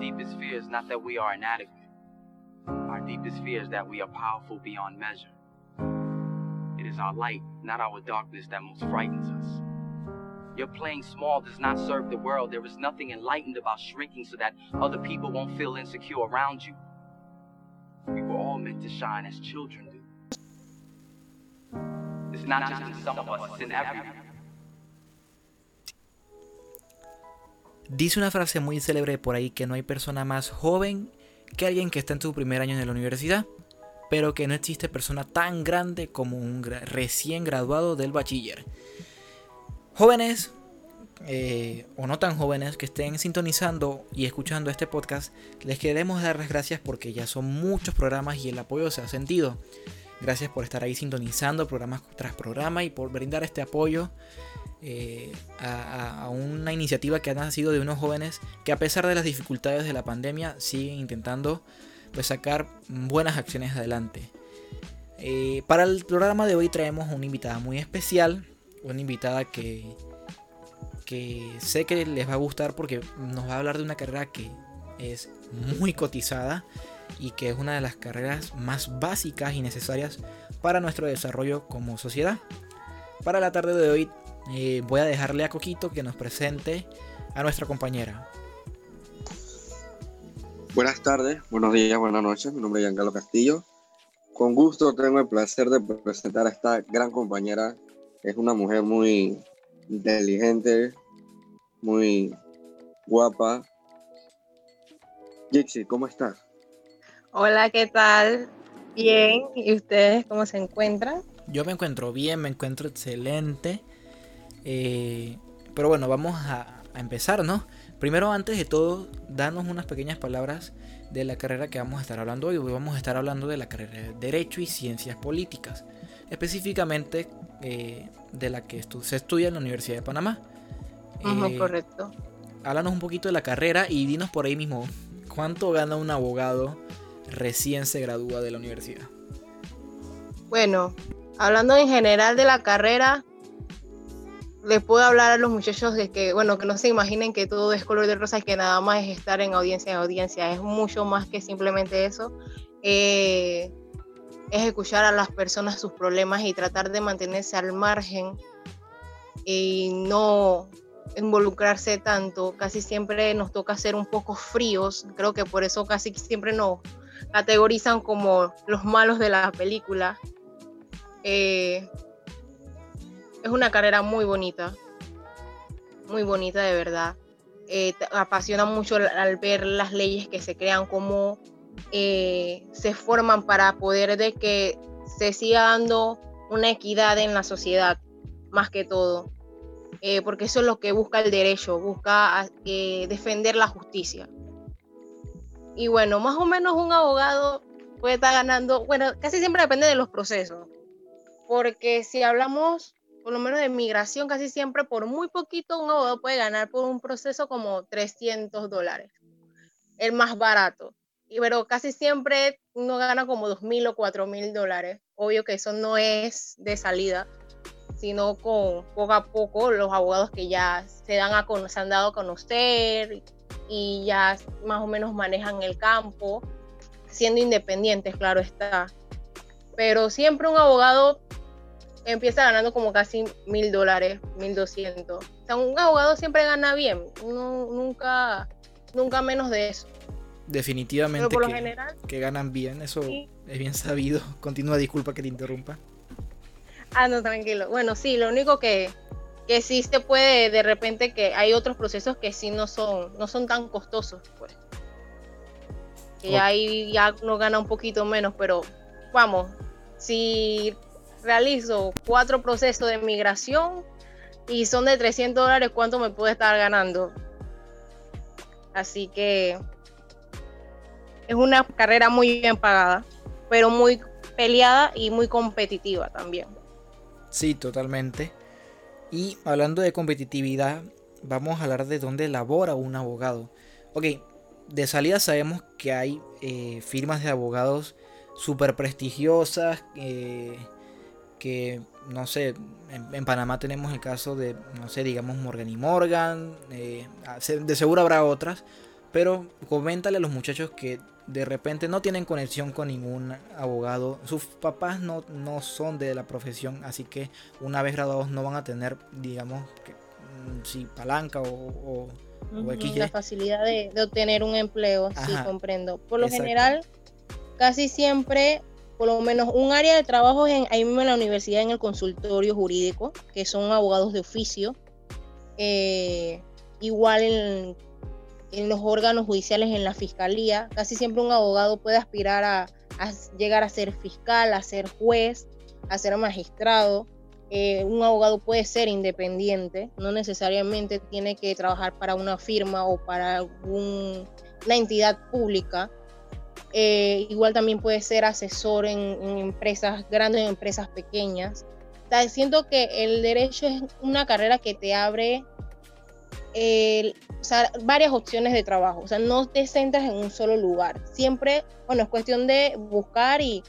deepest fear is not that we are inadequate. Our deepest fear is that we are powerful beyond measure. It is our light, not our darkness, that most frightens us. Your playing small does not serve the world. There is nothing enlightened about shrinking so that other people won't feel insecure around you. We were all meant to shine as children do. It's not just in some of us, it's in everyone. Dice una frase muy célebre por ahí que no hay persona más joven que alguien que está en su primer año en la universidad, pero que no existe persona tan grande como un recién graduado del bachiller. Jóvenes, eh, o no tan jóvenes, que estén sintonizando y escuchando este podcast, les queremos dar las gracias porque ya son muchos programas y el apoyo se ha sentido. Gracias por estar ahí sintonizando programa tras programa y por brindar este apoyo eh, a, una iniciativa que ha nacido de unos jóvenes que a pesar de las dificultades de la pandemia siguen intentando pues, sacar buenas acciones adelante. Eh, para el programa de hoy traemos una invitada muy especial, una invitada que, que sé que les va a gustar porque nos va a hablar de una carrera que es muy cotizada y que es una de las carreras más básicas y necesarias para nuestro desarrollo como sociedad. Para la tarde de hoy eh, voy a dejarle a Coquito que nos presente a nuestra compañera. Buenas tardes, buenos días, buenas noches. Mi nombre es Giancarlo Castillo. Con gusto tengo el placer de presentar a esta gran compañera. Es una mujer muy inteligente, muy guapa. Jixi, ¿cómo estás? Hola, ¿qué tal? Bien, ¿y ustedes cómo se encuentran? Yo me encuentro bien, me encuentro excelente. Eh, pero bueno, vamos a, empezar, ¿no? Primero, antes de todo, danos unas pequeñas palabras de la carrera que vamos a estar hablando hoy. Hoy vamos a estar hablando de la carrera de Derecho y Ciencias Políticas, específicamente eh, de la que se estudia en la Universidad de Panamá. Eh, correcto. Háblanos un poquito de la carrera y dinos por ahí mismo, ¿cuánto gana un abogado recién se gradúa de la universidad? Bueno, hablando en general de la carrera, les puedo hablar a los muchachos de que, bueno, que no se imaginen que todo es color de rosa y que nada más es estar en audiencia en audiencia. Es mucho más que simplemente eso. Eh, es escuchar a las personas sus problemas y tratar de mantenerse al margen y no involucrarse tanto. Casi siempre nos toca ser un poco fríos. Creo que por eso casi siempre nos categorizan como los malos de la película. Eh, es una carrera muy bonita, muy bonita de verdad. Eh, apasiona mucho al, ver las leyes que se crean, cómo eh, se forman para poder de que se siga dando una equidad en la sociedad, más que todo. Eh, porque eso es lo que busca el derecho, busca defender la justicia. Y bueno, más o menos un abogado puede estar ganando, bueno, casi siempre depende de los procesos, porque si hablamos por lo menos de migración, casi siempre por muy poquito un abogado puede ganar por un proceso como 300 dólares, el más barato. Y, pero casi siempre uno gana como 2.000 o 4.000 dólares. Obvio que eso no es de salida, sino con poco a poco los abogados que ya se, dan a, se han dado a conocer y ya más o menos manejan el campo, siendo independientes, claro está. Pero siempre un abogado empieza ganando como casi mil dólares, mil doscientos. O sea, un abogado siempre gana bien, uno nunca, nunca menos de eso. Definitivamente por que, lo general, que ganan bien, eso es bien sabido. Continúa, disculpa que te interrumpa. Ah, no, tranquilo. Bueno, sí, lo único que, que sí se puede, de repente, que hay otros procesos que sí no son, no son tan costosos, pues. Que ahí ya uno gana un poquito menos, pero vamos, si realizo cuatro procesos de migración y son de 300 dólares, ¿cuánto me puede estar ganando? Así que es una carrera muy bien pagada, pero muy peleada y muy competitiva también. Sí, totalmente. Y hablando de competitividad, vamos a hablar de dónde labora un abogado. Ok, de salida sabemos que hay eh, firmas de abogados súper prestigiosas, eh, que, no sé, en, Panamá tenemos el caso de, no sé, digamos Morgan y Morgan, eh, de seguro habrá otras, Pero coméntale a los muchachos que de repente no tienen conexión con ningún abogado. Sus papás no, no son de la profesión, así que una vez graduados no van a tener, digamos, que, mm, si palanca o, La facilidad de, obtener un empleo, sí, comprendo. Por lo general, casi siempre, por lo menos un área de trabajo en, ahí mismo en la universidad, en el consultorio jurídico, que son abogados de oficio. Eh, igual en en los órganos judiciales, en la fiscalía. Casi siempre un abogado puede aspirar a, llegar a ser fiscal, a ser juez, a ser magistrado. Eh, un abogado puede ser independiente, no necesariamente tiene que trabajar para una firma o para una entidad pública. Eh, igual también puede ser asesor en, empresas grandes, en empresas pequeñas. siento que el derecho es una carrera que te abre o sea, varias opciones de trabajo. O sea, no te centras en un solo lugar. Siempre, bueno, es cuestión de buscar y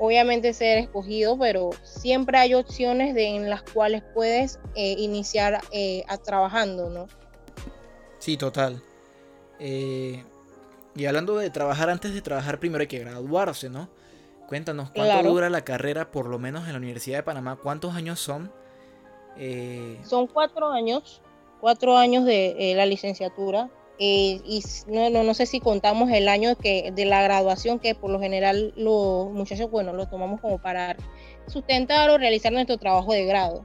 obviamente ser escogido, pero siempre hay opciones de, en las cuales puedes eh, iniciar eh, a trabajando, ¿no? Sí, total. Eh, y hablando de trabajar, antes de trabajar primero hay que graduarse, ¿no? Cuéntanos, ¿cuánto dura la carrera, por lo menos en la Universidad de Panamá? ¿Cuántos años son? Son cuatro años cuatro años de eh, la licenciatura. Eh, y no, no, sé si contamos el año que, de la graduación, que por lo general los muchachos, bueno, lo tomamos como para sustentar o realizar nuestro trabajo de grado.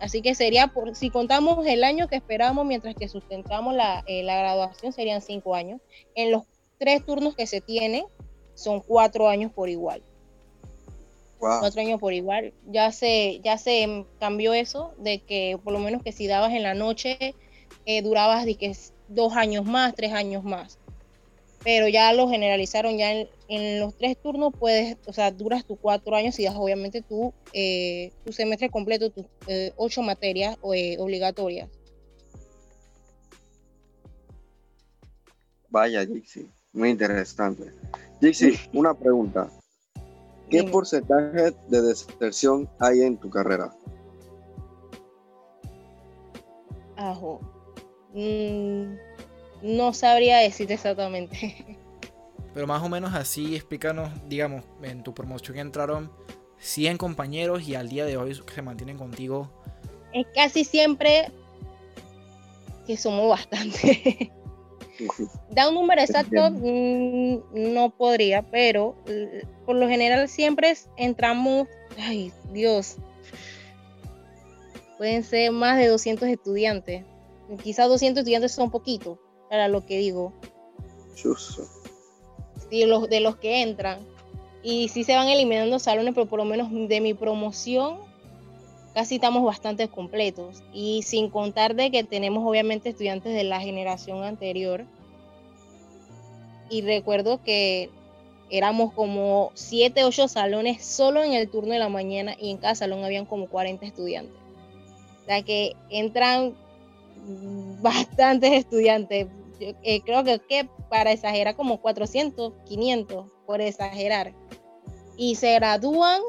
Así que sería, por, si contamos el año que esperamos mientras que sustentamos la, eh, la graduación, serían cinco años. En los tres turnos que se tienen, son cuatro años por igual. Cuatro años por igual. Ya se, ya se cambió eso de que por lo menos que si dabas en la noche eh, durabas de que dos años más, tres años más. Pero ya lo generalizaron, ya en, los tres turnos puedes, o sea, duras tus cuatro años y das obviamente tu, eh, tu semestre completo, tus eh, ocho materias obligatorias. Vaya, Dixie, muy interesante. Dixie, una pregunta. ¿Qué porcentaje de deserción hay en tu carrera? Ajo. Mm, no sabría decirte exactamente. Pero más o menos así, explícanos, digamos, en tu promoción entraron 100 compañeros y al día de hoy se mantienen contigo. Es casi siempre que somos bastante. Da un número exacto, mm, no podría, pero por lo general siempre entramos, ay Dios, pueden ser más de 200 estudiantes. Quizás 200 estudiantes son poquitos, para lo que digo. Sí, los, de los que entran. Y sí se van eliminando salones, pero por lo menos de mi promoción casi estamos bastante completos. Y sin contar de que tenemos obviamente estudiantes de la generación anterior. Y recuerdo que éramos como 7, 8 salones solo en el turno de la mañana y en cada salón habían como 40 estudiantes. O sea que entran bastantes estudiantes. Eh, creo que, para exagerar como 400, 500, por exagerar. Y se gradúan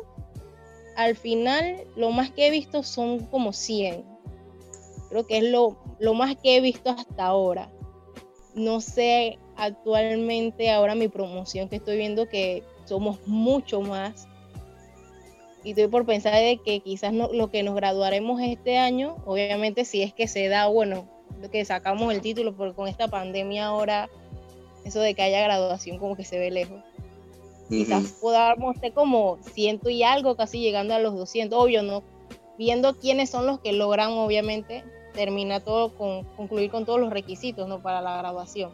al final lo más que he visto son como 100. Creo que es lo, lo más que he visto hasta ahora. No sé actualmente ahora mi promoción que estoy viendo que somos mucho más. Y estoy por pensar de que quizás no, lo que nos graduaremos este año, obviamente si es que se da, bueno, que sacamos el título, porque con esta pandemia ahora, eso de que haya graduación como que se ve lejos quizás podamos ser como ciento y algo, casi llegando a los 200, obvio, ¿no? Viendo quiénes son los que logran, obviamente, terminar todo, con, concluir con todos los requisitos, ¿no? Para la graduación.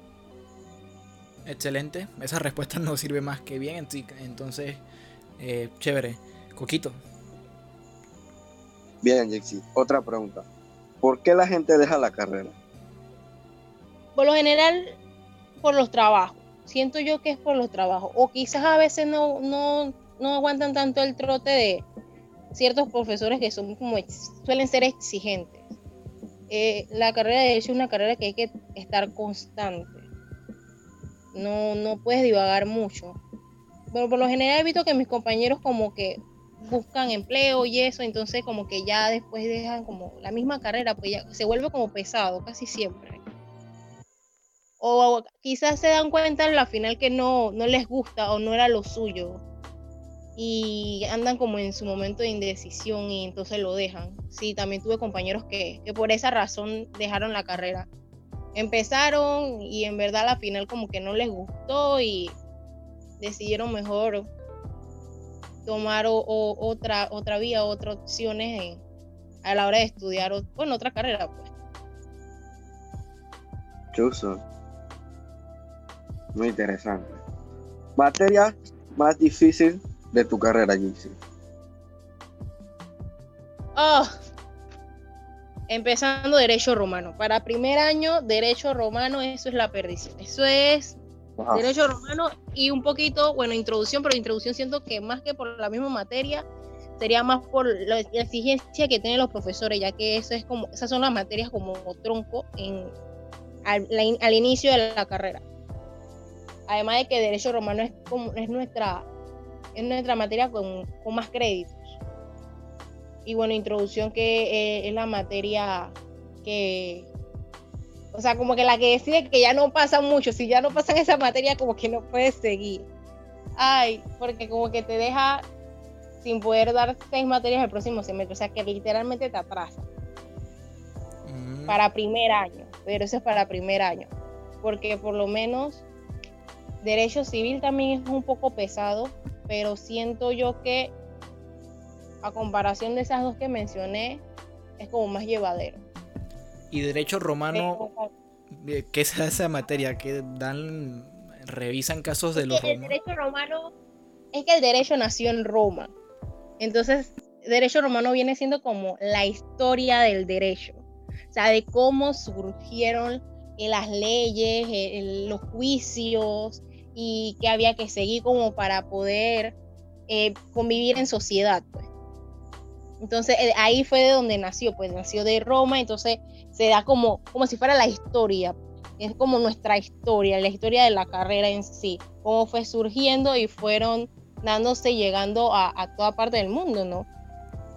Excelente, esa respuesta nos sirve más que bien, entonces, eh, chévere. Coquito. Bien, Jexi, otra pregunta. ¿Por qué la gente deja la carrera? Por lo general, por los trabajos siento yo que es por los trabajos. O quizás a veces no, no, no aguantan tanto el trote de ciertos profesores que son como suelen ser exigentes. Eh, la carrera de Derecho es una carrera que hay que estar constante. No, no puedes divagar mucho. Pero por lo general he visto que mis compañeros como que buscan empleo y eso, entonces como que ya después dejan como la misma carrera, pues ya se vuelve como pesado casi siempre. o quizás se dan cuenta en la final que no, no les gusta o no era lo suyo y andan como en su momento de indecisión y entonces lo dejan. Sí, también tuve compañeros que, que por esa razón dejaron la carrera. Empezaron y en verdad la final como que no les gustó y decidieron mejor tomar otra, otra vía, otras opciones a la hora de estudiar, bueno, otra carrera pues. Chuso. Muy interesante. Materia más difícil de tu carrera, Gixi. Oh, empezando Derecho Romano. Para primer año, Derecho Romano, eso es la perdición. Eso es Derecho Romano y un poquito, bueno, introducción, pero introducción siento que más que por la misma materia, sería más por la, exigencia que tienen los profesores, ya que eso es como, esas son las materias como tronco en, al, inicio de la carrera. Además de que Derecho Romano es, como, es, nuestra, es nuestra materia con, con más créditos. Y bueno, introducción que eh, es la materia que, o sea, como que la que decide que ya no pasa mucho, si ya no pasan esa materia, como que no puedes seguir. Ay, porque como que te deja sin poder dar seis materias el próximo semestre, o sea, que literalmente te atrasa. Mm. Para primer año, pero eso es para primer año, porque por lo menos derecho civil también es un poco pesado, pero siento yo que a comparación de esas dos que mencioné, es como más llevadero. Y derecho romano, ¿qué es esa materia? que dan, revisan casos de los romanos? El derecho romano es que el derecho nació en Roma. Entonces, derecho romano viene siendo como la historia del derecho. O sea, de cómo surgieron las leyes, los juicios y que había que seguir como para poder eh, convivir en sociedad. Pues. Entonces, eh, ahí fue de donde nació, pues nació de Roma, entonces se da como, como si fuera la historia, es como nuestra historia, la historia de la carrera en sí, cómo fue surgiendo y fueron dándose, llegando a, toda parte del mundo, ¿no?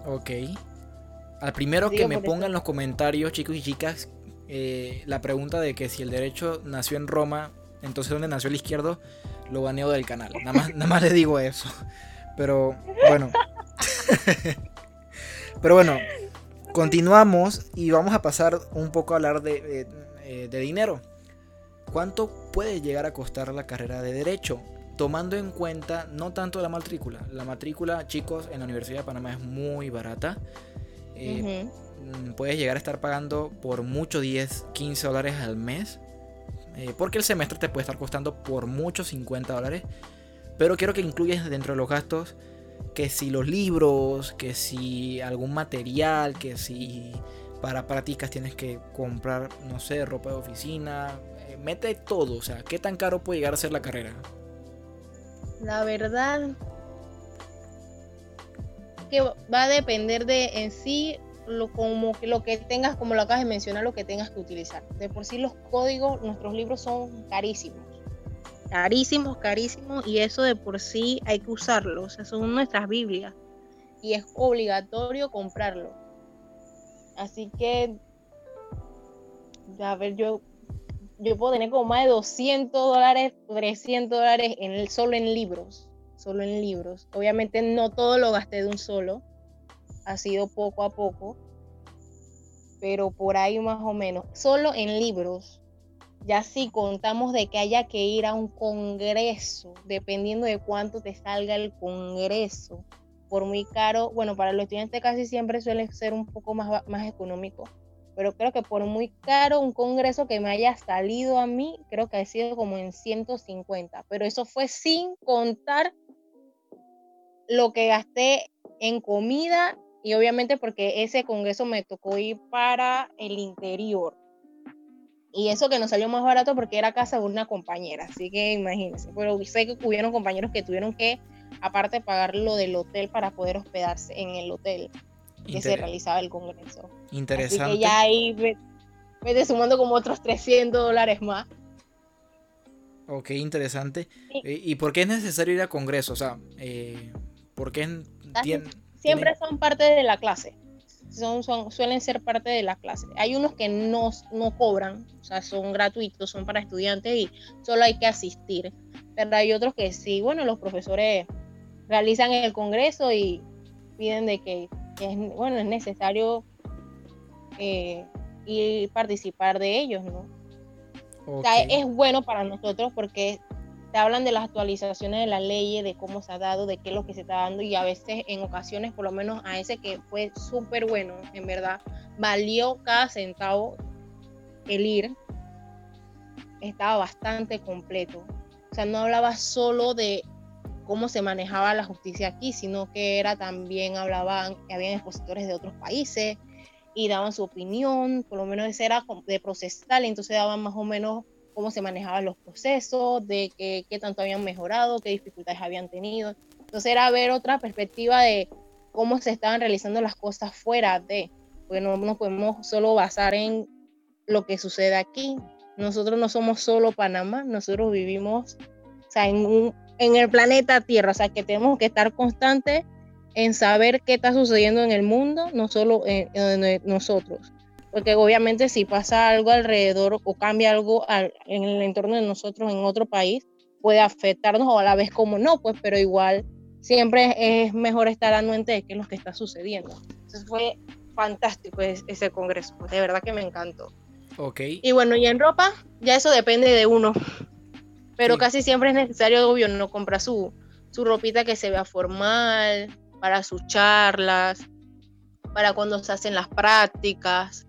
Ok. Al primero que me pongan en los comentarios, chicos y chicas, eh, la pregunta de que si el derecho nació en Roma, entonces ¿dónde nació el izquierdo? Lo baneo del canal. Nada más, nada más le digo eso. Pero bueno. Pero bueno, continuamos y vamos a pasar un poco a hablar de, eh, dinero. ¿Cuánto puede llegar a costar la carrera de Derecho? Tomando en cuenta no tanto la matrícula. La matrícula, chicos, en la Universidad de Panamá es muy barata. Eh, mm, puedes llegar a estar pagando por mucho 10, 15 dólares al mes. Eh, porque el semestre te puede estar costando por mucho 50 dólares. Pero quiero que incluyas dentro de los gastos que si los libros, que si algún material, que si para prácticas tienes que comprar, no sé, ropa de oficina, eh, mete todo, o sea, ¿qué tan caro puede llegar a ser la carrera? La verdad que va a depender de en sí lo como lo que tengas, como lo acabas de mencionar, lo que tengas que utilizar. De por sí los códigos, nuestros libros son carísimos carísimos, carísimos, y eso de por sí hay que usarlo, o sea, son nuestras Biblias, y es obligatorio comprarlo. Así que, a ver, yo, yo puedo tener como más de 200 dólares, 300 dólares en solo en libros, solo en libros. Obviamente no todo lo gasté de un solo, ha sido poco a poco, pero por ahí más o menos, solo en libros ya si contamos de que haya que ir a un congreso, dependiendo de cuánto te salga el congreso, por muy caro, bueno, para los estudiantes casi siempre suele ser un poco más, más económico, pero creo que por muy caro un congreso que me haya salido a mí, creo que ha sido como en 150, pero eso fue sin contar lo que gasté en comida y obviamente porque ese congreso me tocó ir para el interior. Y eso que nos salió más barato porque era casa de una compañera, así que imagínense. Pero sé que hubieron compañeros que tuvieron que, aparte, pagar lo del hotel para poder hospedarse en el hotel que se realizaba el congreso. Interesante. Así que ya ahí vete sumando como otros 300 dólares más. Ok, interesante. ¿Y por qué es necesario ir a congreso? O sea, eh, ¿por qué siempre son parte de la clase. Son, son, suelen ser parte de la clase. Hay unos que no, no cobran, o sea, son gratuitos, son para estudiantes y solo hay que asistir. Pero hay otros que sí, bueno, los profesores realizan el congreso y piden de que, es, bueno, es necesario eh, y participar de ellos, ¿no? O sea, es bueno para nosotros porque te hablan de las actualizaciones de la ley, de cómo se ha dado, de qué es lo que se está dando y a veces en ocasiones, por lo menos a ese que fue súper bueno, en verdad, valió cada centavo el ir, estaba bastante completo. O sea, no hablaba solo de cómo se manejaba la justicia aquí, sino que era también hablaban, habían expositores de otros países y daban su opinión, por lo menos ese era de procesal, entonces daban más o menos cómo se manejaban los procesos, de qué, qué tanto habían mejorado, qué dificultades habían tenido. Entonces era ver otra perspectiva de cómo se estaban realizando las cosas fuera de, porque no nos podemos solo basar en lo que sucede aquí. Nosotros no somos solo Panamá, nosotros vivimos o sea, en, un, en el planeta Tierra, o sea que tenemos que estar constantes en saber qué está sucediendo en el mundo, no solo en, en nosotros porque obviamente si pasa algo alrededor o cambia algo en el entorno de nosotros en otro país, puede afectarnos o a la vez como no, pues, pero igual siempre es mejor estar anuente de qué es lo que está sucediendo. Entonces fue fantástico ese congreso, de verdad que me encantó. Ok. Y bueno, y en ropa, ya eso depende de uno, pero casi siempre es necesario, obvio, no comprar su, su ropita que se vea formal, para sus charlas, para cuando se hacen las prácticas,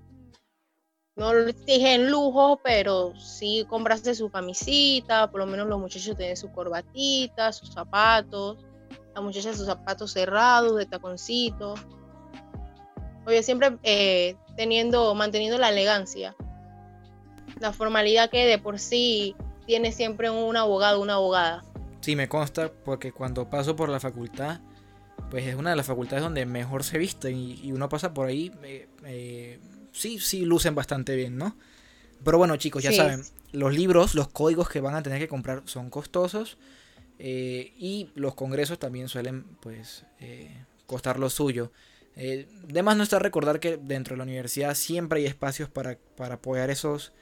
no dije en lujo, pero sí comprarse su camisita, por lo menos los muchachos tienen su corbatita, sus zapatos, la muchacha sus zapatos cerrados, de taconcito. Oye, siempre eh, teniendo, manteniendo la elegancia, la formalidad que de por sí tiene siempre un abogado, una abogada. Sí, me consta, porque cuando paso por la facultad, pues es una de las facultades donde mejor se viste y, uno pasa por ahí. Eh, eh, sí, sí lucen bastante bien, ¿no? Pero bueno, chicos, ya saben, los libros, los códigos que van a tener que comprar son costosos. Eh, y los congresos también suelen, pues, eh, costar lo suyo. Eh, no está recordar que dentro de la universidad siempre hay espacios para, apoyar esos,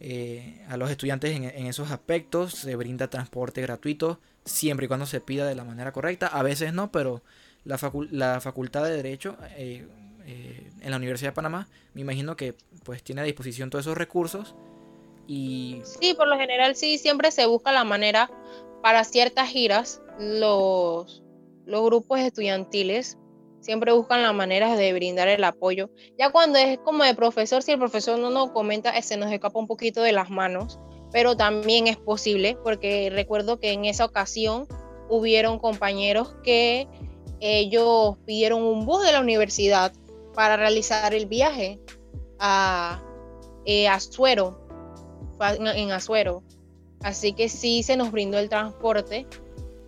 eh, a los estudiantes en, esos aspectos. Se brinda transporte gratuito, siempre y cuando se pida de la manera correcta. A veces no, pero la, la Facultad de Derecho eh, en la Universidad de Panamá, me imagino que pues tiene a disposición todos esos recursos y... Sí, por lo general sí, siempre se busca la manera para ciertas giras, los, los grupos estudiantiles siempre buscan la manera de brindar el apoyo. Ya cuando es como de profesor, si el profesor no nos comenta, se nos escapa un poquito de las manos, pero también es posible, porque recuerdo que en esa ocasión hubieron compañeros que ellos pidieron un bus de la universidad para realizar el viaje a, eh, Azuero, en Azuero. Así que sí se nos brindó el transporte.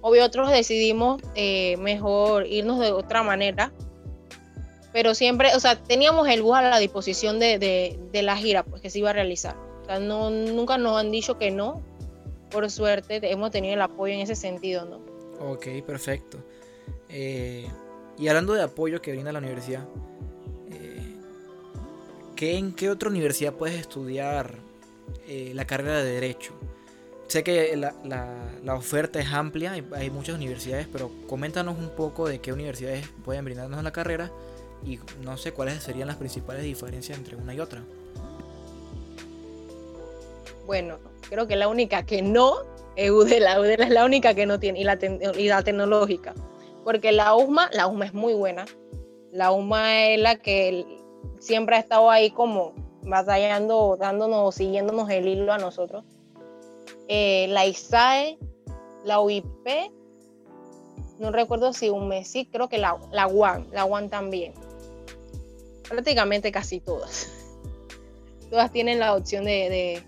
Obvio, otros decidimos eh, mejor irnos de otra manera. Pero siempre, o sea, teníamos el bus a la disposición de, la gira pues, que se iba a realizar. O sea, no, nunca nos han dicho que no. Por suerte hemos tenido el apoyo en ese sentido, ¿no? Ok, perfecto. Eh, y hablando de apoyo que brinda la universidad, ¿en qué otra universidad puedes estudiar eh, la carrera de Derecho? Sé que la, oferta es amplia, hay, muchas universidades, pero coméntanos un poco de qué universidades pueden brindarnos la carrera y no sé cuáles serían las principales diferencias entre una y otra. Bueno, creo que la única que no es UDELA. UDELA es la única que no tiene, y la, y la tecnológica. Porque la USMA, la USMA es muy buena. La USMA es la que siempre ha estado ahí como batallando, dándonos, siguiéndonos el hilo a nosotros. Eh, la ISAE, la UIP, no recuerdo si un mes, creo que la, la UAN, la UAN también. Prácticamente casi todas. Todas tienen la opción de,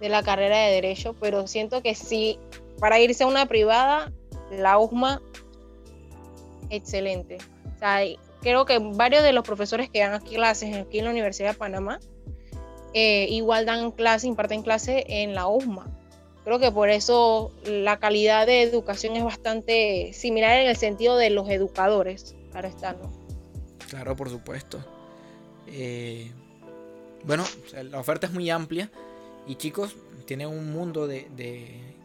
de, la carrera de Derecho, pero siento que sí, para irse a una privada, la USMA, excelente. O sea, creo que varios de los profesores que dan aquí clases aquí en la Universidad de Panamá eh, igual dan clase, imparten clase en la USMA. Creo que por eso la calidad de educación es bastante similar en el sentido de los educadores. Ahora está, ¿no? Claro, por supuesto. Eh, bueno, la oferta es muy amplia y chicos, tienen un mundo de,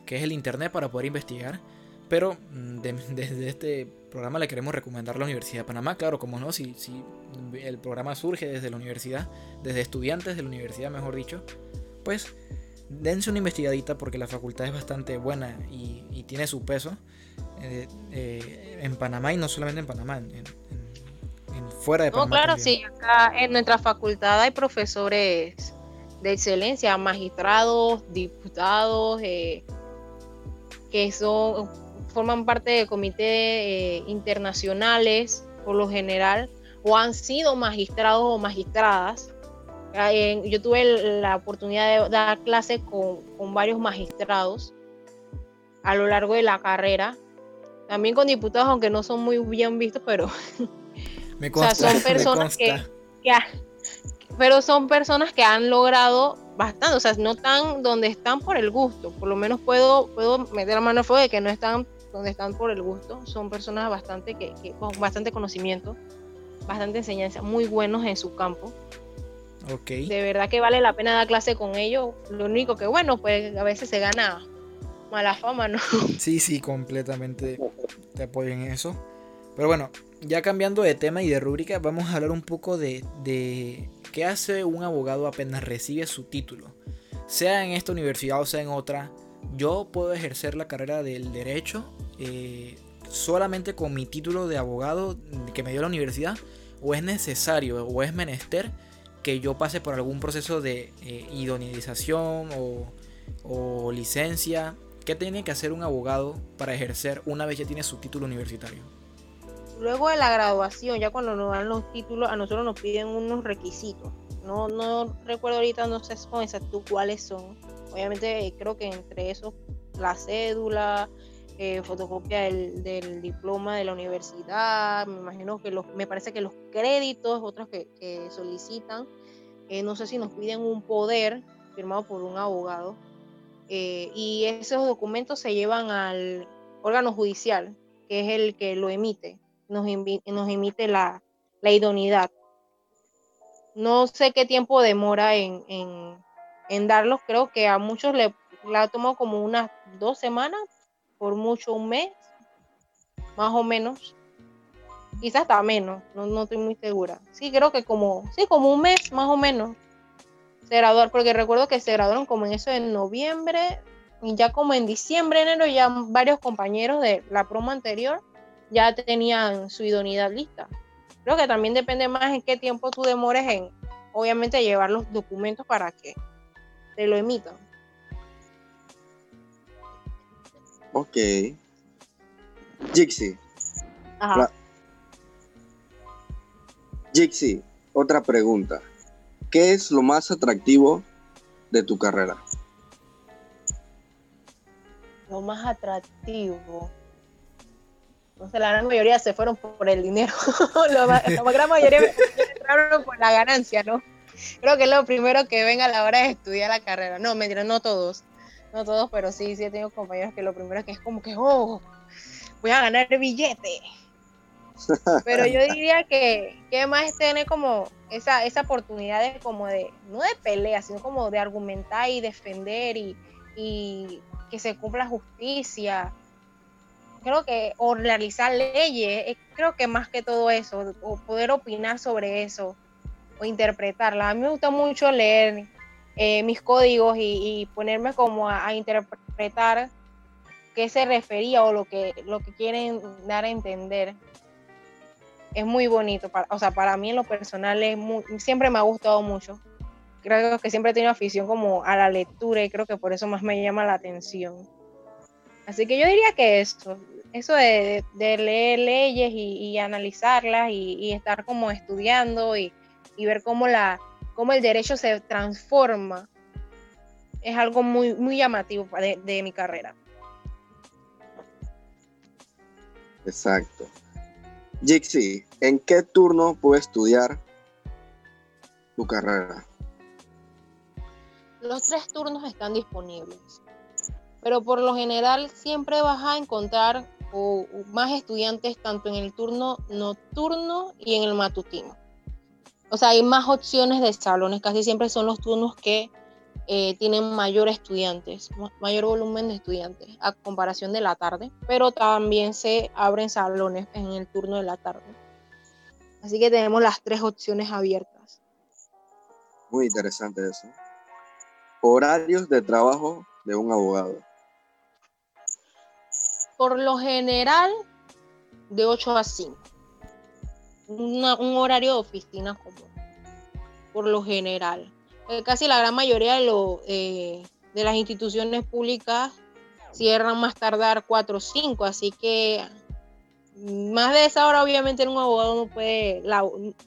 que es el internet para poder investigar. Pero mm, desde este programa le queremos recomendar la Universidad de Panamá. Claro, como no, si, si el programa surge desde la universidad, desde estudiantes de la universidad, mejor dicho, pues dense una investigadita porque la facultad es bastante buena y, tiene su peso eh, eh, en Panamá y no solamente en Panamá, en, fuera de Panamá. No, claro, sí, acá en nuestra facultad hay profesores de excelencia, magistrados, diputados, eh, que son forman parte de comités internacionales por lo general o han sido magistrados o magistradas yo tuve la oportunidad de dar clase con, varios magistrados a lo largo de la carrera. También con diputados, aunque no son muy bien vistos, pero me son personas que, pero son personas que han logrado bastante, o sea, no están donde están por el gusto. Por lo menos puedo, puedo meter la mano al fuego de que no están donde están por el gusto. Son personas bastante que, con bastante conocimiento, bastante enseñanza, muy buenos en su campo. De verdad que vale la pena dar clase con ellos. Lo único que, bueno, pues a veces se gana mala fama, ¿no? Sí, sí, completamente te apoyo en eso. Pero bueno, ya cambiando de tema y de rúbrica, vamos a hablar un poco de, de qué hace un abogado apenas recibe su título. Sea en esta universidad o sea en otra, yo puedo ejercer la carrera del derecho eh, solamente con mi título de abogado que me dio la universidad, o es necesario o es menester que yo pase por algún proceso de eh, idonización o, licencia. ¿Qué tiene que hacer un abogado para ejercer una vez ya tiene su título universitario? Luego de la graduación, ya cuando nos dan los títulos, a nosotros nos piden unos requisitos. No, no recuerdo ahorita, no sé con exactitud cuáles son. Obviamente creo que entre esos la cédula, eh, fotocopia del, diploma de la universidad, me imagino que los, me parece que los créditos, otros que, solicitan, eh, no sé si nos piden un poder firmado por un abogado, eh, y esos documentos se llevan al órgano judicial, que es el que lo emite, nos, nos emite la, idoneidad. No sé qué tiempo demora en, darlos, creo que a muchos le, ha tomado como unas dos semanas, por mucho un mes, más o menos. Quizás hasta menos, no, estoy muy segura. Sí, creo que como, sí, como un mes más o menos. Se graduaron, porque recuerdo que se graduaron como en eso en noviembre, y ya como en diciembre, enero, ya varios compañeros de la promo anterior ya tenían su idoneidad lista. Creo que también depende más en qué tiempo tú demores en, obviamente, llevar los documentos para que te lo emitan. Ok. Jixi. Ajá. Jixi, otra pregunta. ¿Qué es lo más atractivo de tu carrera? Lo más atractivo. No sé, la gran mayoría se fueron por el dinero. la gran mayoría entraron por la ganancia, ¿no? Creo que es lo primero que venga a la hora de estudiar la carrera. No, mentira, no todos no todos, pero sí, sí he tenido compañeros que lo primero es que es como que, oh, voy a ganar billete. Pero yo diría que, que más tener como esa, esa oportunidad de como de, no de pelea, sino como de argumentar y defender y, y que se cumpla justicia. Creo que, o realizar leyes, eh, creo que más que todo eso, o poder opinar sobre eso, o interpretarla. A mí me gusta mucho leer eh, mis códigos y, ponerme como a, interpretar qué se refería o lo que, lo que quieren dar a entender. Es muy bonito, o sea, para mí en lo personal es siempre me ha gustado mucho. Creo que siempre he tenido afición como a la lectura y creo que por eso más me llama la atención. Así que yo diría que eso, eso de, leer leyes y, analizarlas y, estar como estudiando y ver cómo la, cómo el derecho se transforma, es algo muy, muy llamativo de, mi carrera. Exacto. Jixi, ¿en qué turno puedes estudiar tu carrera? Los tres turnos están disponibles, pero por lo general siempre vas a encontrar o más estudiantes tanto en el turno nocturno y en el matutino. O sea, hay más opciones de salones, casi siempre son los turnos que eh, tienen mayor estudiantes, mayor volumen de estudiantes a comparación de la tarde, pero también se abren salones en el turno de la tarde. Así que tenemos las tres opciones abiertas. Muy interesante eso. Horarios de trabajo de un abogado. Por lo general, de 8 a 5. Un horario de oficina común. Por lo general. Eh, casi la gran mayoría de, eh, de las instituciones públicas cierran más tardar 4 o 5, así que más de esa hora obviamente un abogado no puede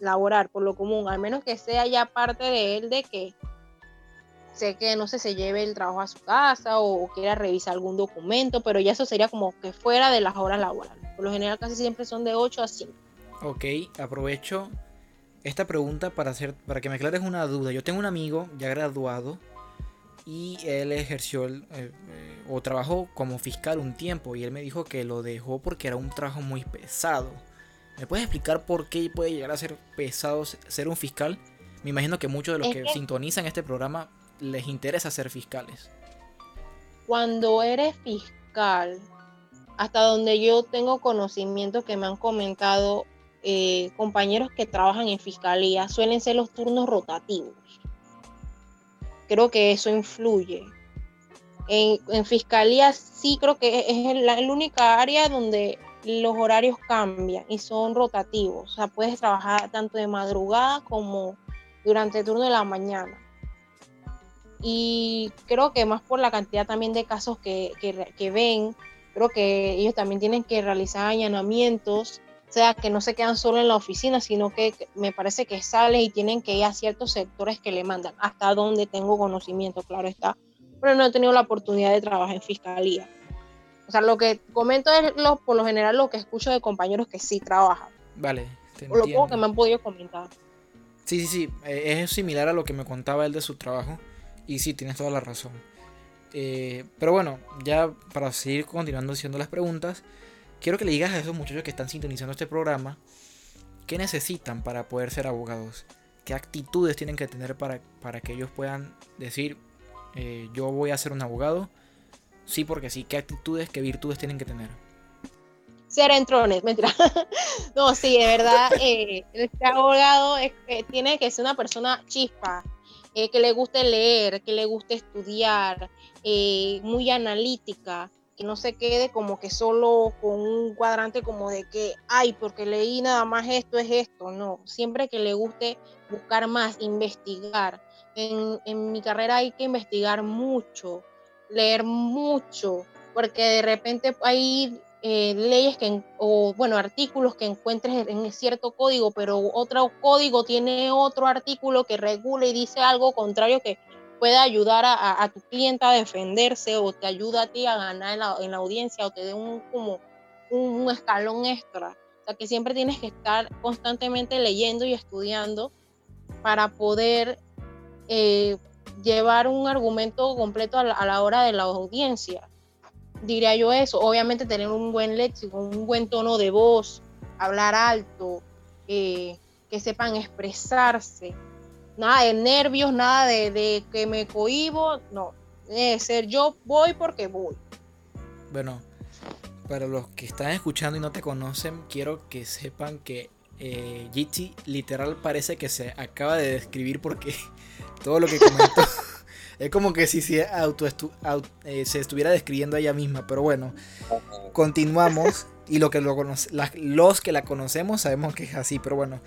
laborar por lo común, al menos que sea ya parte de él de que sé que no sé, se lleve el trabajo a su casa o, quiera revisar algún documento, pero ya eso sería como que fuera de las horas laborales. Por lo general casi siempre son de 8 a 5. Ok, aprovecho esta pregunta para, hacer, para que me aclares una duda. Yo tengo un amigo ya graduado y él ejerció eh, eh, o trabajó como fiscal un tiempo y él me dijo que lo dejó porque era un trabajo muy pesado. ¿Me puedes explicar por qué puede llegar a ser pesado ser un fiscal? Me imagino que muchos de los que, que sintonizan este programa les interesa ser fiscales? Cuando eres fiscal, hasta donde yo tengo conocimiento que me han comentado eh, compañeros que trabajan en fiscalía, suelen ser los turnos rotativos. Creo que eso influye. En, fiscalía sí creo que es la, única área donde los horarios cambian y son rotativos. O sea, puedes trabajar tanto de madrugada como durante el turno de la mañana y creo que más por la cantidad también de casos que, que, ven, creo que ellos también tienen que realizar allanamientos, o sea, que no se quedan solo en la oficina, sino que me parece que salen y tienen que ir a ciertos sectores que le mandan, hasta donde tengo conocimiento, claro está, pero no he tenido la oportunidad de trabajar en fiscalía. O sea, lo que comento es lo, por lo general lo que escucho de compañeros que sí trabajan. Vale. Te lo poco que me han podido comentar. Sí, sí, sí. Eh, es similar a lo que me contaba él de su trabajo. Y sí, tienes toda la razón. Eh, pero bueno, ya para seguir continuando haciendo las preguntas, quiero que le digas a esos muchachos que están sintonizando este programa qué necesitan para poder ser abogados, qué actitudes tienen que tener para, para que ellos puedan decir, eh, yo voy a ser un abogado. Sí, porque sí, qué actitudes, qué virtudes tienen que tener. Ser entrones, mentira. no, sí, de verdad, eh, el abogado tiene que ser una persona chispa, eh, que le guste leer, que le guste estudiar, eh, muy analítica, que no se quede como que solo con un cuadrante como de que, ay, porque leí nada más esto es esto, no, siempre que le guste buscar más, investigar. En, en mi carrera hay que investigar mucho, leer mucho, porque de repente hay eh, leyes que, o bueno, artículos que encuentres en cierto código, pero otro código tiene otro artículo que regula y dice algo contrario que puede ayudar a, tu cliente a defenderse o te ayuda a ti a ganar en la, audiencia o te dé un, como un, escalón extra. O sea, que siempre tienes que estar constantemente leyendo y estudiando para poder eh, llevar un argumento completo a la hora de la audiencia diría yo eso. Obviamente tener un buen léxico, un buen tono de voz, hablar alto, eh, que sepan expresarse. Nada de nervios, nada de, que me cohibo, no. Debe ser yo voy porque voy. Bueno, para los que están escuchando y no te conocen, quiero que sepan que eh, literal parece que se acaba de describir porque todo lo que comentó Es como que si se, auto, eh, se estuviera describiendo ella misma. Pero bueno, continuamos. Y lo que lo los que la conocemos sabemos que es así. Pero bueno,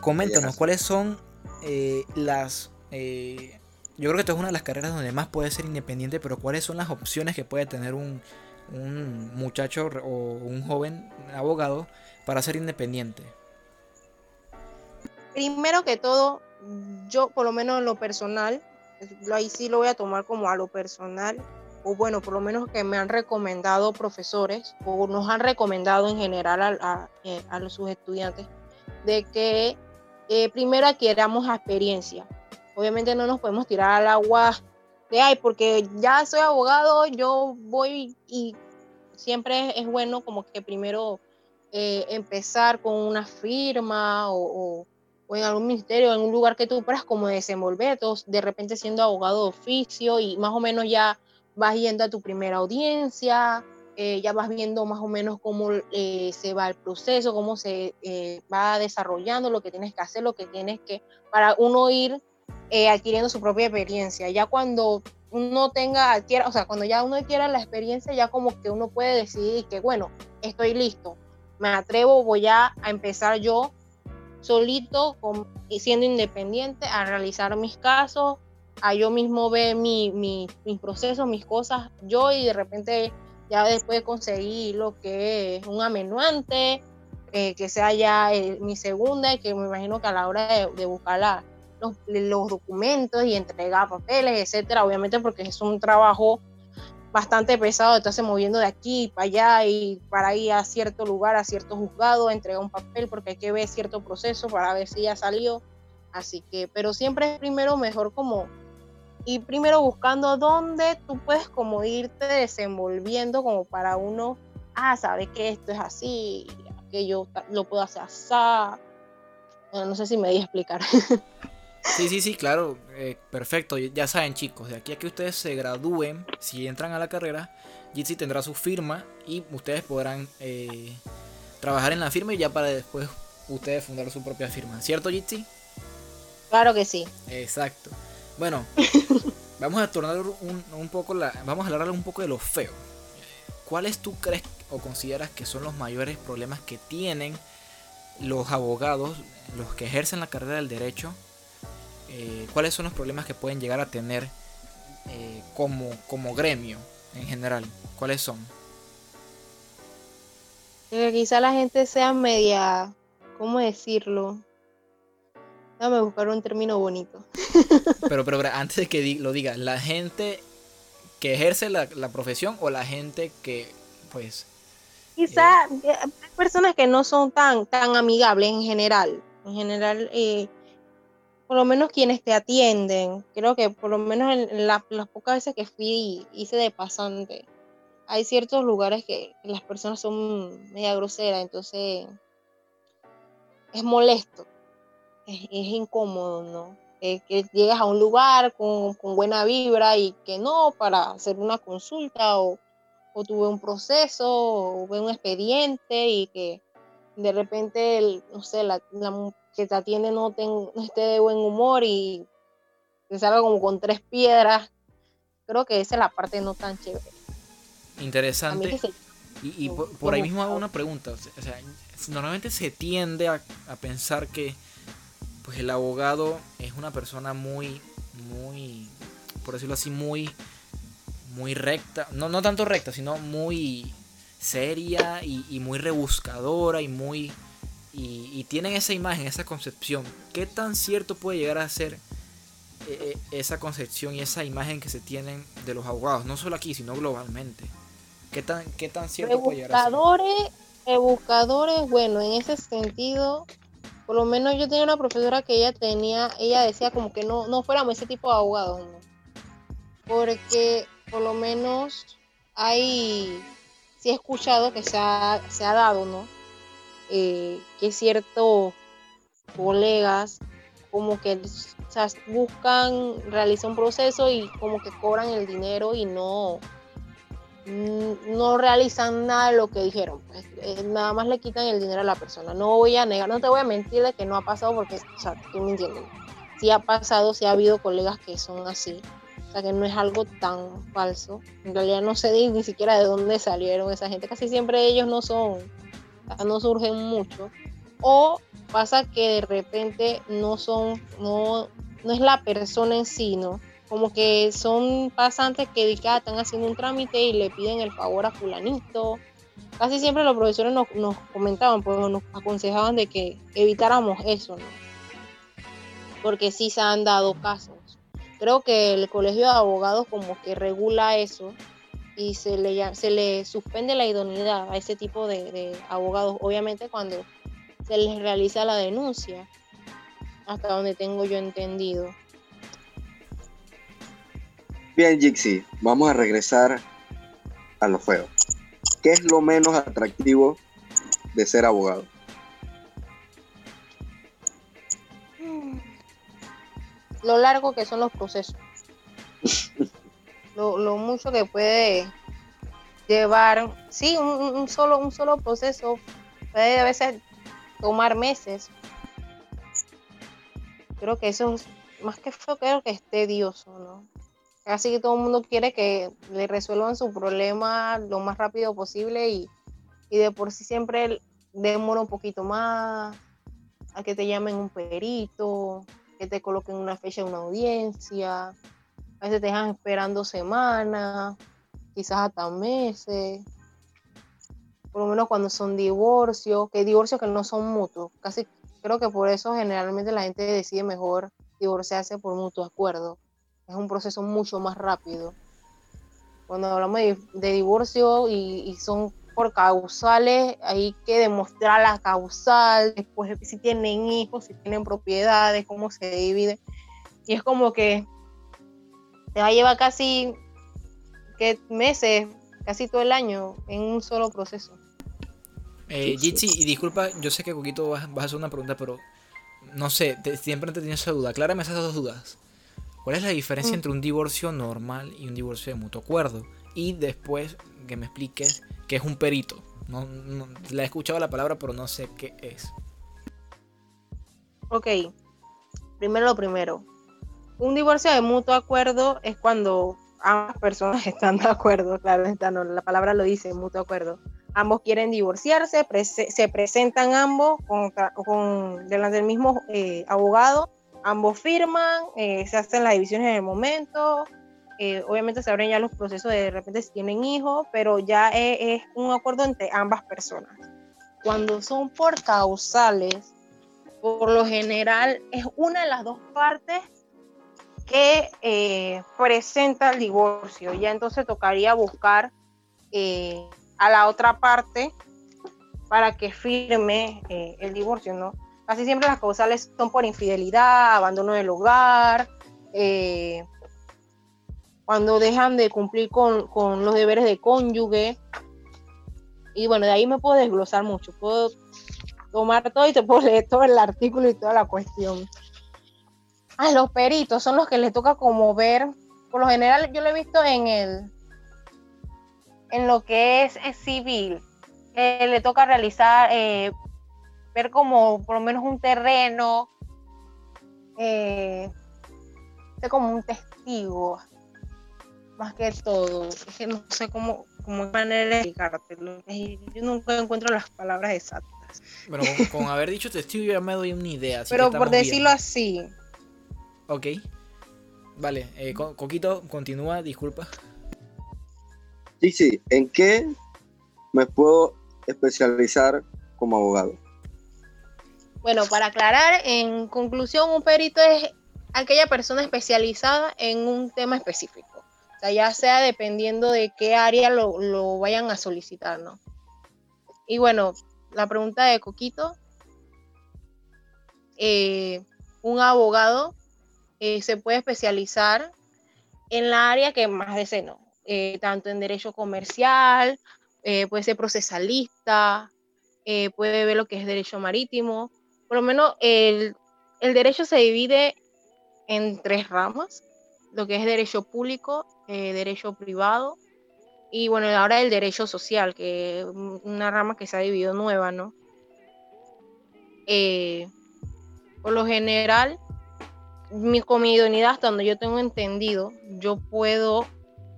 coméntanos cuáles son eh, las... Eh, yo creo que esto es una de las carreras donde más puede ser independiente, pero cuáles son las opciones que puede tener un, un muchacho o un joven abogado para ser independiente. Primero que todo, yo por lo menos en lo personal, ahí sí lo voy a tomar como a lo personal, o bueno, por lo menos que me han recomendado profesores, o nos han recomendado en general a, eh, sus estudiantes, de que eh, primero adquiramos experiencia. Obviamente no nos podemos tirar al agua de, ay, porque ya soy abogado, yo voy y siempre es bueno como que primero eh, empezar con una firma o, en algún ministerio, en un lugar que tú puedas como desenvolver, de repente siendo abogado de oficio y más o menos ya vas yendo a tu primera audiencia, eh, ya vas viendo más o menos cómo eh, se va el proceso, cómo se va desarrollando, lo que tienes que hacer, lo que tienes que, para uno ir adquiriendo su propia experiencia. Ya cuando uno tenga, adquiera, o sea, cuando ya uno adquiera la experiencia, ya como que uno puede decidir que, bueno, estoy listo, me atrevo, voy a, empezar yo solito, siendo independiente, a realizar mis casos, a yo mismo ver mi, mis procesos, mis cosas, yo y de repente ya después conseguir lo que es un amenuante, eh, que sea ya eh, mi segunda, y que me imagino que a la hora de, buscar los, los, documentos y entregar papeles, etcétera, obviamente porque es un trabajo bastante pesado estarse moviendo de aquí para allá y para ir a cierto lugar, a cierto juzgado, entregar un papel porque hay que ver cierto proceso para ver si ya salió. Así que, pero siempre es primero mejor como ir primero buscando dónde tú puedes como irte desenvolviendo como para uno, ah, sabe que esto es así, que yo lo puedo hacer así. no sé si me di a explicar. Sí, sí, sí, claro, eh, perfecto. Ya saben, chicos, de aquí a que ustedes se gradúen, si entran a la carrera, Jitsi tendrá su firma y ustedes podrán eh, trabajar en la firma y ya para después ustedes fundar su propia firma. ¿Cierto, Jitsi? Claro que sí. Exacto. Bueno, vamos a tornar un, un, poco la. Vamos a hablar un poco de lo feo. ¿Cuáles tú crees o consideras que son los mayores problemas que tienen los abogados, los que ejercen la carrera del derecho? Eh, cuáles son los problemas que pueden llegar a tener eh, como, como gremio en general. ¿Cuáles son? Que quizá la gente sea media, ¿cómo decirlo? Déjame buscar un término bonito. Pero, pero antes de que lo diga, la gente que ejerce la, profesión o la gente que, pues... Quizá eh, hay personas que no son tan, tan amigables en general. En general, eh, por lo menos quienes te atienden, creo que por lo menos en las pocas veces que fui hice de pasante, hay ciertos lugares que las personas son media groseras, entonces es molesto, es, incómodo, ¿no? que llegas a un lugar con, buena vibra y que no para hacer una consulta o, tuve un proceso o tuve un expediente y que de repente, no sé, la, que te atiende no, esté de buen humor y te salga como con tres piedras. Creo que esa es la parte no tan chévere. Interesante. y, por, ahí mismo hago una pregunta. O sea, normalmente se tiende a, pensar que pues el abogado es una persona muy, muy, por decirlo así, muy, muy recta. No, no tanto recta, sino muy seria y muy rebuscadora y muy y, tienen esa imagen, esa concepción. ¿Qué tan cierto puede llegar a ser eh, eh, esa concepción y esa imagen que se tienen de los abogados? No solo aquí, sino globalmente. ¿Qué tan, qué tan cierto puede llegar a ser? Buscadores, bueno, en ese sentido, por lo menos yo tenía una profesora que ella tenía, ella decía como que no, no fuéramos ese tipo de abogados, porque por lo menos hay, sí he escuchado que se ha, se ha dado, ¿no? eh, que ciertos colegas como que buscan realizar un proceso y como que cobran el dinero y no, no realizan nada de lo que dijeron. Pues, eh, nada más le quitan el dinero a la persona. No voy a negar, no te voy a mentir de que no ha pasado porque, o sea, estoy mintiendo. Sí ha pasado, sí ha habido colegas que son así. O sea, que no es algo tan falso. En realidad no sé ni siquiera de dónde salieron esa gente. Casi siempre ellos no son no surgen mucho, o pasa que de repente no son, no, no es la persona en sí, ¿no? Como que son pasantes que ah, están haciendo un trámite y le piden el favor a fulanito. Casi siempre los profesores nos, nos comentaban, pues nos aconsejaban de que evitáramos eso, ¿no? Porque sí se han dado casos. Creo que el colegio de abogados como que regula eso y se le, se le suspende la idoneidad a ese tipo de, abogados, obviamente cuando se les realiza la denuncia, hasta donde tengo yo entendido. Bien, Jixi, vamos a regresar a lo feo. ¿qué es lo menos atractivo de ser abogado? Lo largo que son los procesos. lo, mucho que puede llevar, sí, un solo, un solo proceso puede a veces tomar meses. Creo que eso es más que feo, creo que es tedioso, ¿no? Casi todo el mundo quiere que le resuelvan su problema lo más rápido posible y, y de por sí siempre demora un poquito más a que te llamen un perito, que te coloquen una fecha de una audiencia, a veces te dejan esperando semanas, quizás hasta meses, por lo menos cuando son divorcios, que divorcios que no son mutuos, casi creo que por eso generalmente la gente decide mejor divorciarse por mutuo acuerdo, es un proceso mucho más rápido. Cuando hablamos de, de divorcio y, y son por causales, hay que demostrar la causal, después si tienen hijos, si tienen propiedades, cómo se divide. Y es como que te va a llevar casi que meses, casi todo el año, en un solo proceso. Eh, Jitsi, y disculpa, yo sé que Coquito vas, vas a hacer una pregunta, pero no sé, te- siempre te tenía esa duda. Aclárame esas dos dudas. ¿Cuál es la diferencia Mm. entre un divorcio normal y un divorcio de mutuo acuerdo? Y después que me expliques qué es un perito. No, no- la he escuchado la palabra, pero no sé qué es. Ok, primero lo primero. Un divorcio de mutuo acuerdo es cuando ambas personas están de acuerdo, claro, está, no, la palabra lo dice, mutuo acuerdo. Ambos quieren divorciarse, se presentan ambos con, con- delante del mismo eh, abogado, ambos firman, eh, se hacen las divisiones en el momento, eh, obviamente se abren ya los procesos de, repente si tienen hijos, pero ya es, es un acuerdo entre ambas personas. Cuando son por causales, por lo general es una de las dos partes que eh, presenta el divorcio. Ya entonces tocaría buscar a la otra parte para que firme el divorcio, ¿no? Casi siempre las causales son por infidelidad, abandono del hogar, eh, cuando dejan de cumplir con, los deberes de cónyuge. Y bueno, de ahí me puedo desglosar mucho. Puedo tomar todo y te puedo leer todo el artículo y toda la cuestión. Ah, los peritos son los que les toca como ver, por lo general yo lo he visto en el, en lo que es, civil, le toca realizar, eh, ver como por lo menos un terreno, eh, ser como un testigo, más que todo. Es que no sé cómo, cómo manera de explicártelo. Yo nunca encuentro las palabras exactas. Bueno, con, con haber dicho testigo yo ya me doy una idea. así que Pero por bien. decirlo así, Ok. Vale, eh, Co- Coquito, continúa, disculpa. Sí, sí. ¿En qué me puedo especializar como abogado? Bueno, para aclarar, en conclusión, un perito es aquella persona especializada en un tema específico. O sea, ya sea dependiendo de qué área lo, vayan a solicitar, ¿no? Y bueno, la pregunta de Coquito. eh, un abogado eh, se puede especializar en la área que más desee, ¿no? Eh, tanto en derecho comercial, puede ser procesalista, puede ver lo que es derecho marítimo, por lo menos el, el derecho se divide en tres ramas, lo que es derecho público, eh, derecho privado y bueno, ahora el derecho social, que es un- una rama que se ha dividido nueva, ¿no? Eh, por lo general, mi, con mi idoneidad, hasta donde yo tengo entendido, yo puedo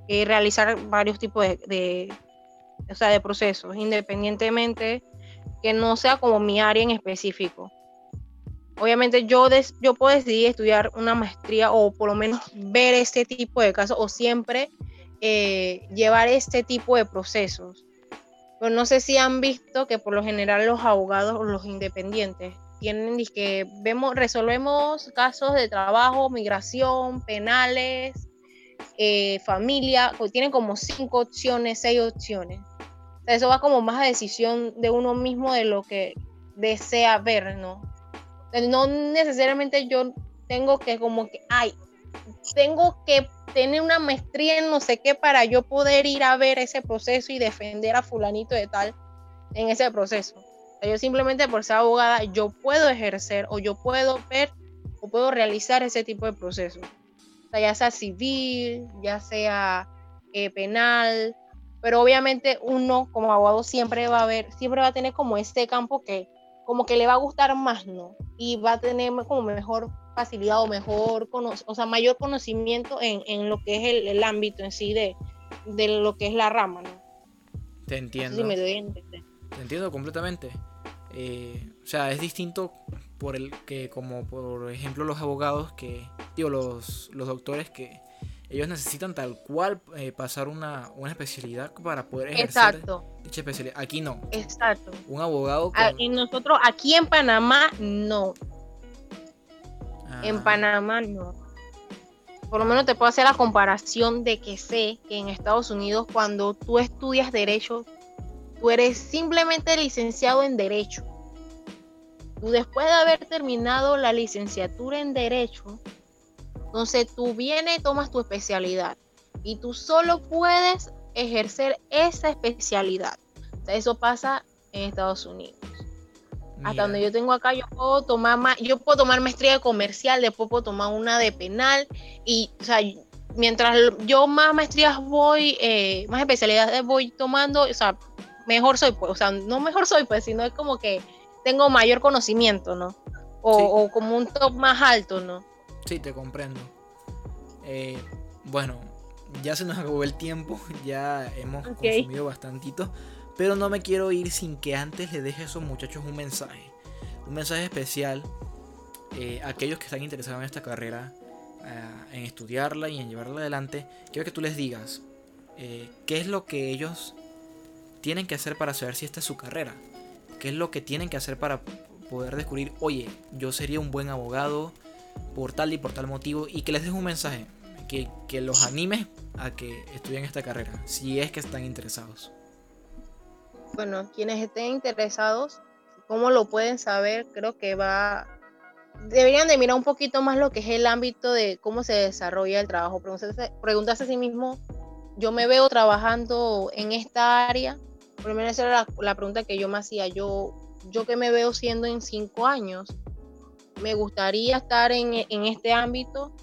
eh, realizar varios tipos de, o sea, de procesos, independientemente que no sea como mi área en específico. Obviamente yo, des- yo puedo decidir estudiar una maestría o por lo menos ver este tipo de casos o siempre eh, llevar este tipo de procesos. Pero no sé si han visto que por lo general los abogados o los independientes tienen que vemos, resolvemos casos de trabajo, migración, penales, eh, familia, o tienen como cinco opciones, seis opciones. Eso va como más a decisión de uno mismo de lo que desea ver, ¿no? No necesariamente yo tengo que como que, ay, tengo que tener una maestría en no sé qué para yo poder ir a ver ese proceso y defender a fulanito de tal en ese proceso. yo simplemente por ser abogada, yo puedo ejercer o yo puedo ver o puedo realizar ese tipo de procesos. O sea, ya sea civil, ya sea eh, penal, pero obviamente uno como abogado siempre va a ver, siempre va a tener como este campo que como que le va a gustar más, ¿no? Y va a tener como mejor facilidad o mejor, o sea, mayor conocimiento en, lo que es el, ámbito en sí de, de, lo que es la rama, ¿no? Te entiendo. me doy Te entiendo completamente. Eh, o sea, es distinto por el que, como por ejemplo, los abogados que, digo, los, los doctores que ellos necesitan tal cual eh, pasar una, especialidad para poder ejercer Exacto. dicha especialidad. Aquí no. Exacto. Un abogado. Ah, y nosotros aquí en Panamá no. En ah. Panamá no. Por lo menos te puedo hacer la comparación de que sé que en Estados Unidos cuando tú estudias derecho, tú eres simplemente licenciado en derecho. Tú después de haber terminado la licenciatura en derecho, entonces tú vienes y tomas tu especialidad y tú solo puedes ejercer esa especialidad. eso pasa en Estados Unidos. Hasta donde yo tengo acá, yo puedo tomar más, yo puedo tomar maestría de comercial, después puedo tomar una de penal y, o sea, mientras yo más maestrías voy, eh, más especialidades voy tomando, o sea, mejor soy, pues, o sea, no mejor soy, pues, sino es como que tengo mayor conocimiento, ¿no? O, como un top más alto, ¿no? Sí, te comprendo. Eh, bueno, ya se nos acabó el tiempo, ya hemos consumido bastantito. Pero no me quiero ir sin que antes le deje a esos muchachos un mensaje. Un mensaje especial eh, a aquellos que están interesados en esta carrera, eh, en estudiarla y en llevarla adelante. Quiero que tú les digas eh, qué es lo que ellos tienen que hacer para saber si esta es su carrera. ¿Qué es lo que tienen que hacer para poder descubrir, oye, yo sería un buen abogado por tal y por tal motivo? Y que les deje un mensaje, que, que los anime a que estudien esta carrera, si es que están interesados bueno, quienes estén interesados, ¿cómo lo pueden saber? Creo que va, deberían de mirar un poquito más lo que es el ámbito de cómo se desarrolla el trabajo. Preguntarse, a sí mismo, yo me veo trabajando en esta área. Primero esa era la, pregunta que yo me hacía. Yo, yo que me veo siendo en cinco años, me gustaría estar en, en este ámbito.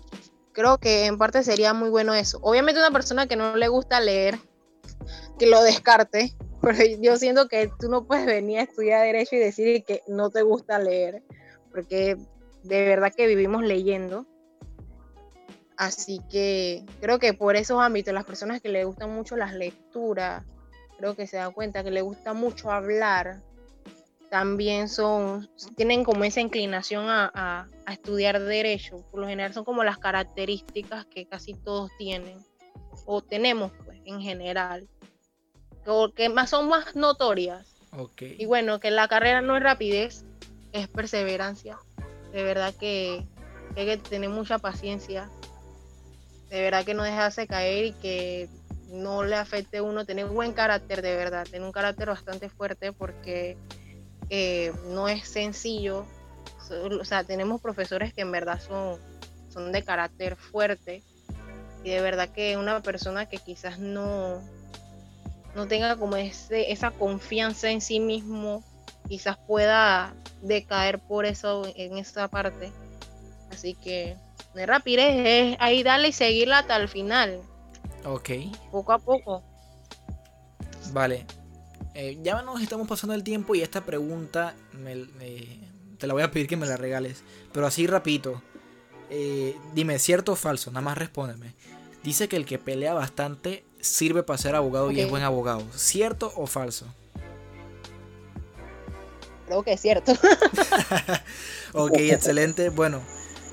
Creo que en parte sería muy bueno eso. Obviamente una persona que no le gusta leer, que lo descarte, pero yo siento que tú no puedes venir a estudiar derecho y decir que no te gusta leer, porque de verdad que vivimos leyendo. Así que creo que por esos ámbitos, las personas que les gustan mucho las lecturas, creo que se dan cuenta que les gusta mucho hablar, también son, tienen como esa inclinación a, a, estudiar derecho. Por lo general son como las características que casi todos tienen, o tenemos pues en general que más son más notorias. Y bueno, que la carrera no es rapidez, es perseverancia. De verdad que, hay que tener mucha paciencia. De verdad que no dejarse caer y que no le afecte a uno tener buen carácter, de verdad, tener un carácter bastante fuerte porque eh, no es sencillo. O sea, tenemos profesores que en verdad son, son de carácter fuerte y de verdad que una persona que quizás no, no tenga como ese, esa confianza en sí mismo, quizás pueda decaer por eso en esa parte. Así que de rapidez es ahí darle y seguirla hasta el final. Ok. Poco a poco. Vale. Eh, ya nos estamos pasando el tiempo y esta pregunta te la voy a pedir que me la regales. Pero así rapidito. Eh, dime, ¿cierto o falso? Nada más respóndeme. Dice que el que pelea bastante sirve para ser abogado y es buen abogado. ¿Cierto o falso? Creo que es cierto. ok, excelente. Bueno,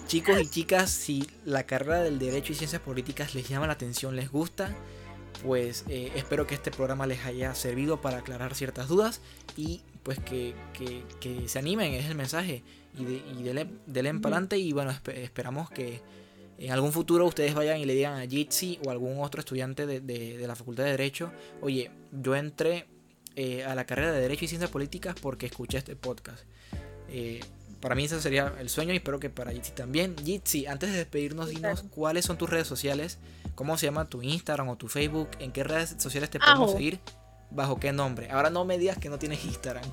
chicos y chicas, si la carrera del Derecho y Ciencias Políticas les llama la atención, les gusta, pues eh, espero que este programa les haya servido para aclarar ciertas dudas y pues que, se animen, es el mensaje. Y, de, y denle, para adelante y bueno, esperamos que en algún futuro ustedes vayan y le digan a Jitsi o a algún otro estudiante de, la Facultad de Derecho, oye, yo entré eh, a la carrera de Derecho y Ciencias Políticas porque escuché este podcast. Eh, para mí ese sería el sueño y espero que para Jitsi también. Jitsi, antes de despedirnos, dinos cuáles son tus redes sociales, cómo se llama tu Instagram o tu Facebook, en qué redes sociales te podemos seguir, bajo qué nombre. Ahora no me digas que no tienes Instagram.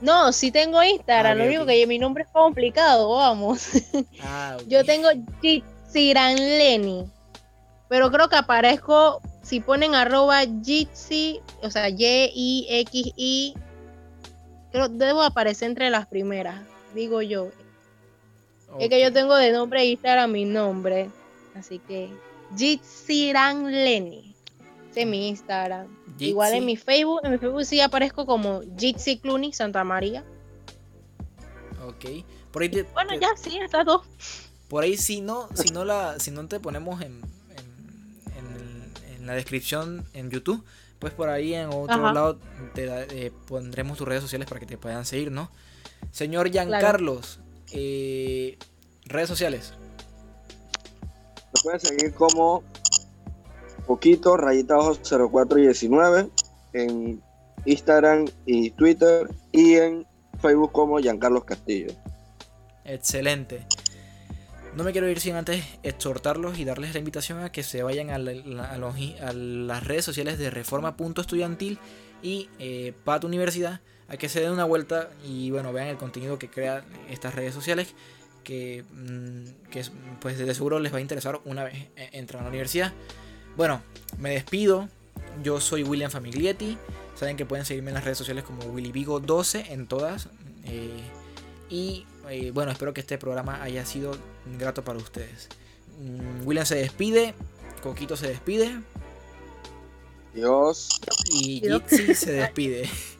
No, sí tengo Instagram, lo único que mi nombre es complicado, vamos. Ah, Yo tengo Jitsiran Lenny, pero creo que aparezco, si ponen arroba Jitsi, o sea, Y-I-X-I, creo debo aparecer entre las primeras, digo yo. Es que yo tengo de nombre Instagram mi nombre, así que Jitsiran Lenny. Ese es mi Instagram. Igual en mi Facebook, en mi Facebook sí aparezco como Jitsi Cluny Santa María. Ok. bueno, ya sí, está todo. Por ahí si no, si no la, si no te ponemos en, en, la descripción en YouTube, pues por ahí en otro lado te eh, pondremos tus redes sociales para que te puedan seguir, ¿no? Señor Giancarlos, eh, redes sociales. Me pueden seguir como poquito, rayita 0419 en Instagram y Twitter y en Facebook como Giancarlos Castillo. Excelente. No me quiero ir sin antes exhortarlos y darles la invitación a que se vayan a, las redes sociales de Reforma.estudiantil y eh, PAT Universidad, a que se den una vuelta y bueno, vean el contenido que crean estas redes sociales, que, mm, que pues de seguro les va a interesar una vez e-, entran a la universidad. Bueno, me despido. Yo soy William Famiglietti. Saben que pueden seguirme en las redes sociales como WillyVigo12 en todas. Eh, y eh, bueno, espero que este programa haya sido grato para ustedes. Mm, William se despide. Coquito se despide. Dios. Y Jitsi se despide.